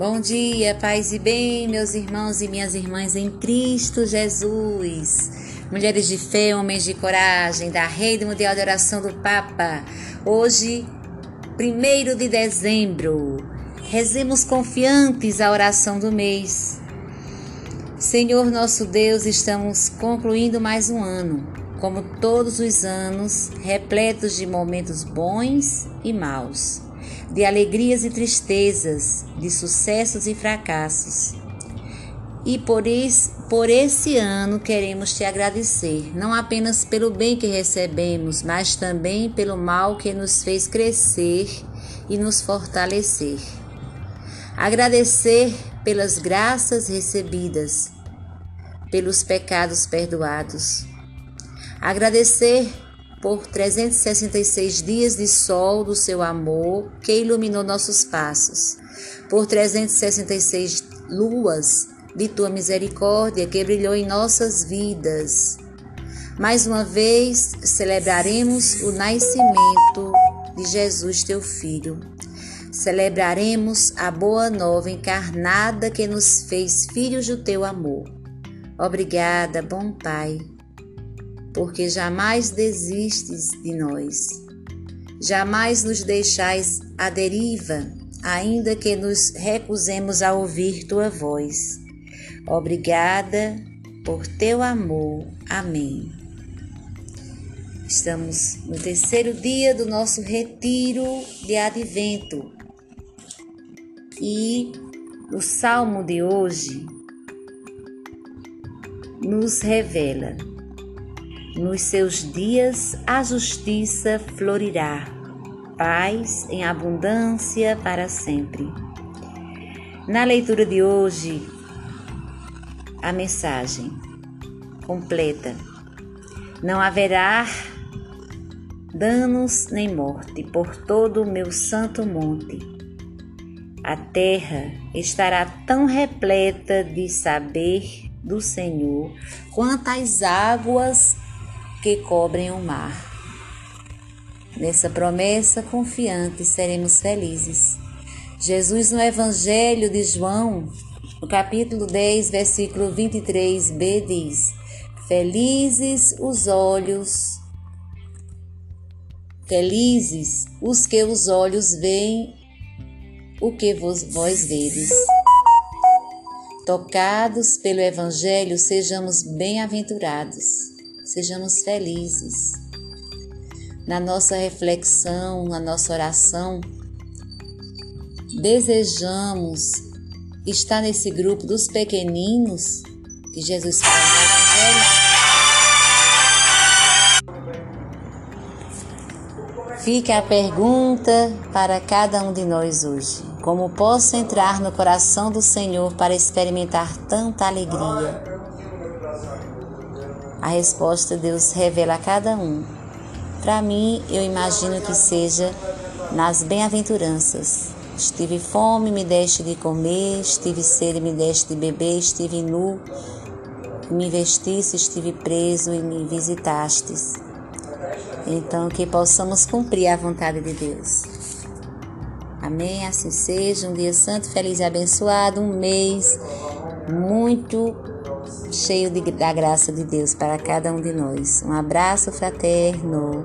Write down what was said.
Bom dia, paz e bem, meus irmãos e minhas irmãs em Cristo Jesus. Mulheres de fé, homens de coragem, da Rede Mundial de Oração do Papa. Hoje, 1 de dezembro, rezemos confiantes a oração do mês. Senhor nosso Deus, estamos concluindo mais um ano, como todos os anos, repletos de momentos bons e maus de alegrias e tristezas, de sucessos e fracassos. E por, isso, por esse ano queremos te agradecer, não apenas pelo bem que recebemos, mas também pelo mal que nos fez crescer e nos fortalecer. Agradecer pelas graças recebidas, pelos pecados perdoados. Agradecer por 366 dias de sol do seu amor que iluminou nossos passos, por 366 luas de tua misericórdia que brilhou em nossas vidas. Mais uma vez celebraremos o nascimento de Jesus, teu filho. Celebraremos a boa nova encarnada que nos fez filhos do teu amor. Obrigada, bom Pai porque jamais desistes de nós. Jamais nos deixais à deriva, ainda que nos recusemos a ouvir tua voz. Obrigada por teu amor. Amém. Estamos no terceiro dia do nosso retiro de advento. E o salmo de hoje nos revela nos seus dias a justiça florirá, paz em abundância para sempre. Na leitura de hoje, a mensagem completa: Não haverá danos nem morte por todo o meu santo monte. A terra estará tão repleta de saber do Senhor quanto as águas que cobrem o mar. Nessa promessa confiante seremos felizes. Jesus, no Evangelho de João, no capítulo 10, versículo 23b, diz: Felizes os olhos, felizes os que os olhos veem o que vos, vós vedes. Tocados pelo Evangelho, sejamos bem-aventurados sejamos felizes. Na nossa reflexão, na nossa oração, desejamos estar nesse grupo dos pequeninos que Jesus fala no. Fica a pergunta para cada um de nós hoje: como posso entrar no coração do Senhor para experimentar tanta alegria? A resposta Deus revela a cada um. Para mim, eu imagino que seja nas bem-aventuranças. Estive fome, me deste de comer, estive sede, me deste de beber, estive nu, me vestiste, estive preso e me visitastes. Então, que possamos cumprir a vontade de Deus. Amém? Assim seja. Um dia santo, feliz e abençoado. Um mês muito cheio de, da graça de Deus para cada um de nós. Um abraço fraterno.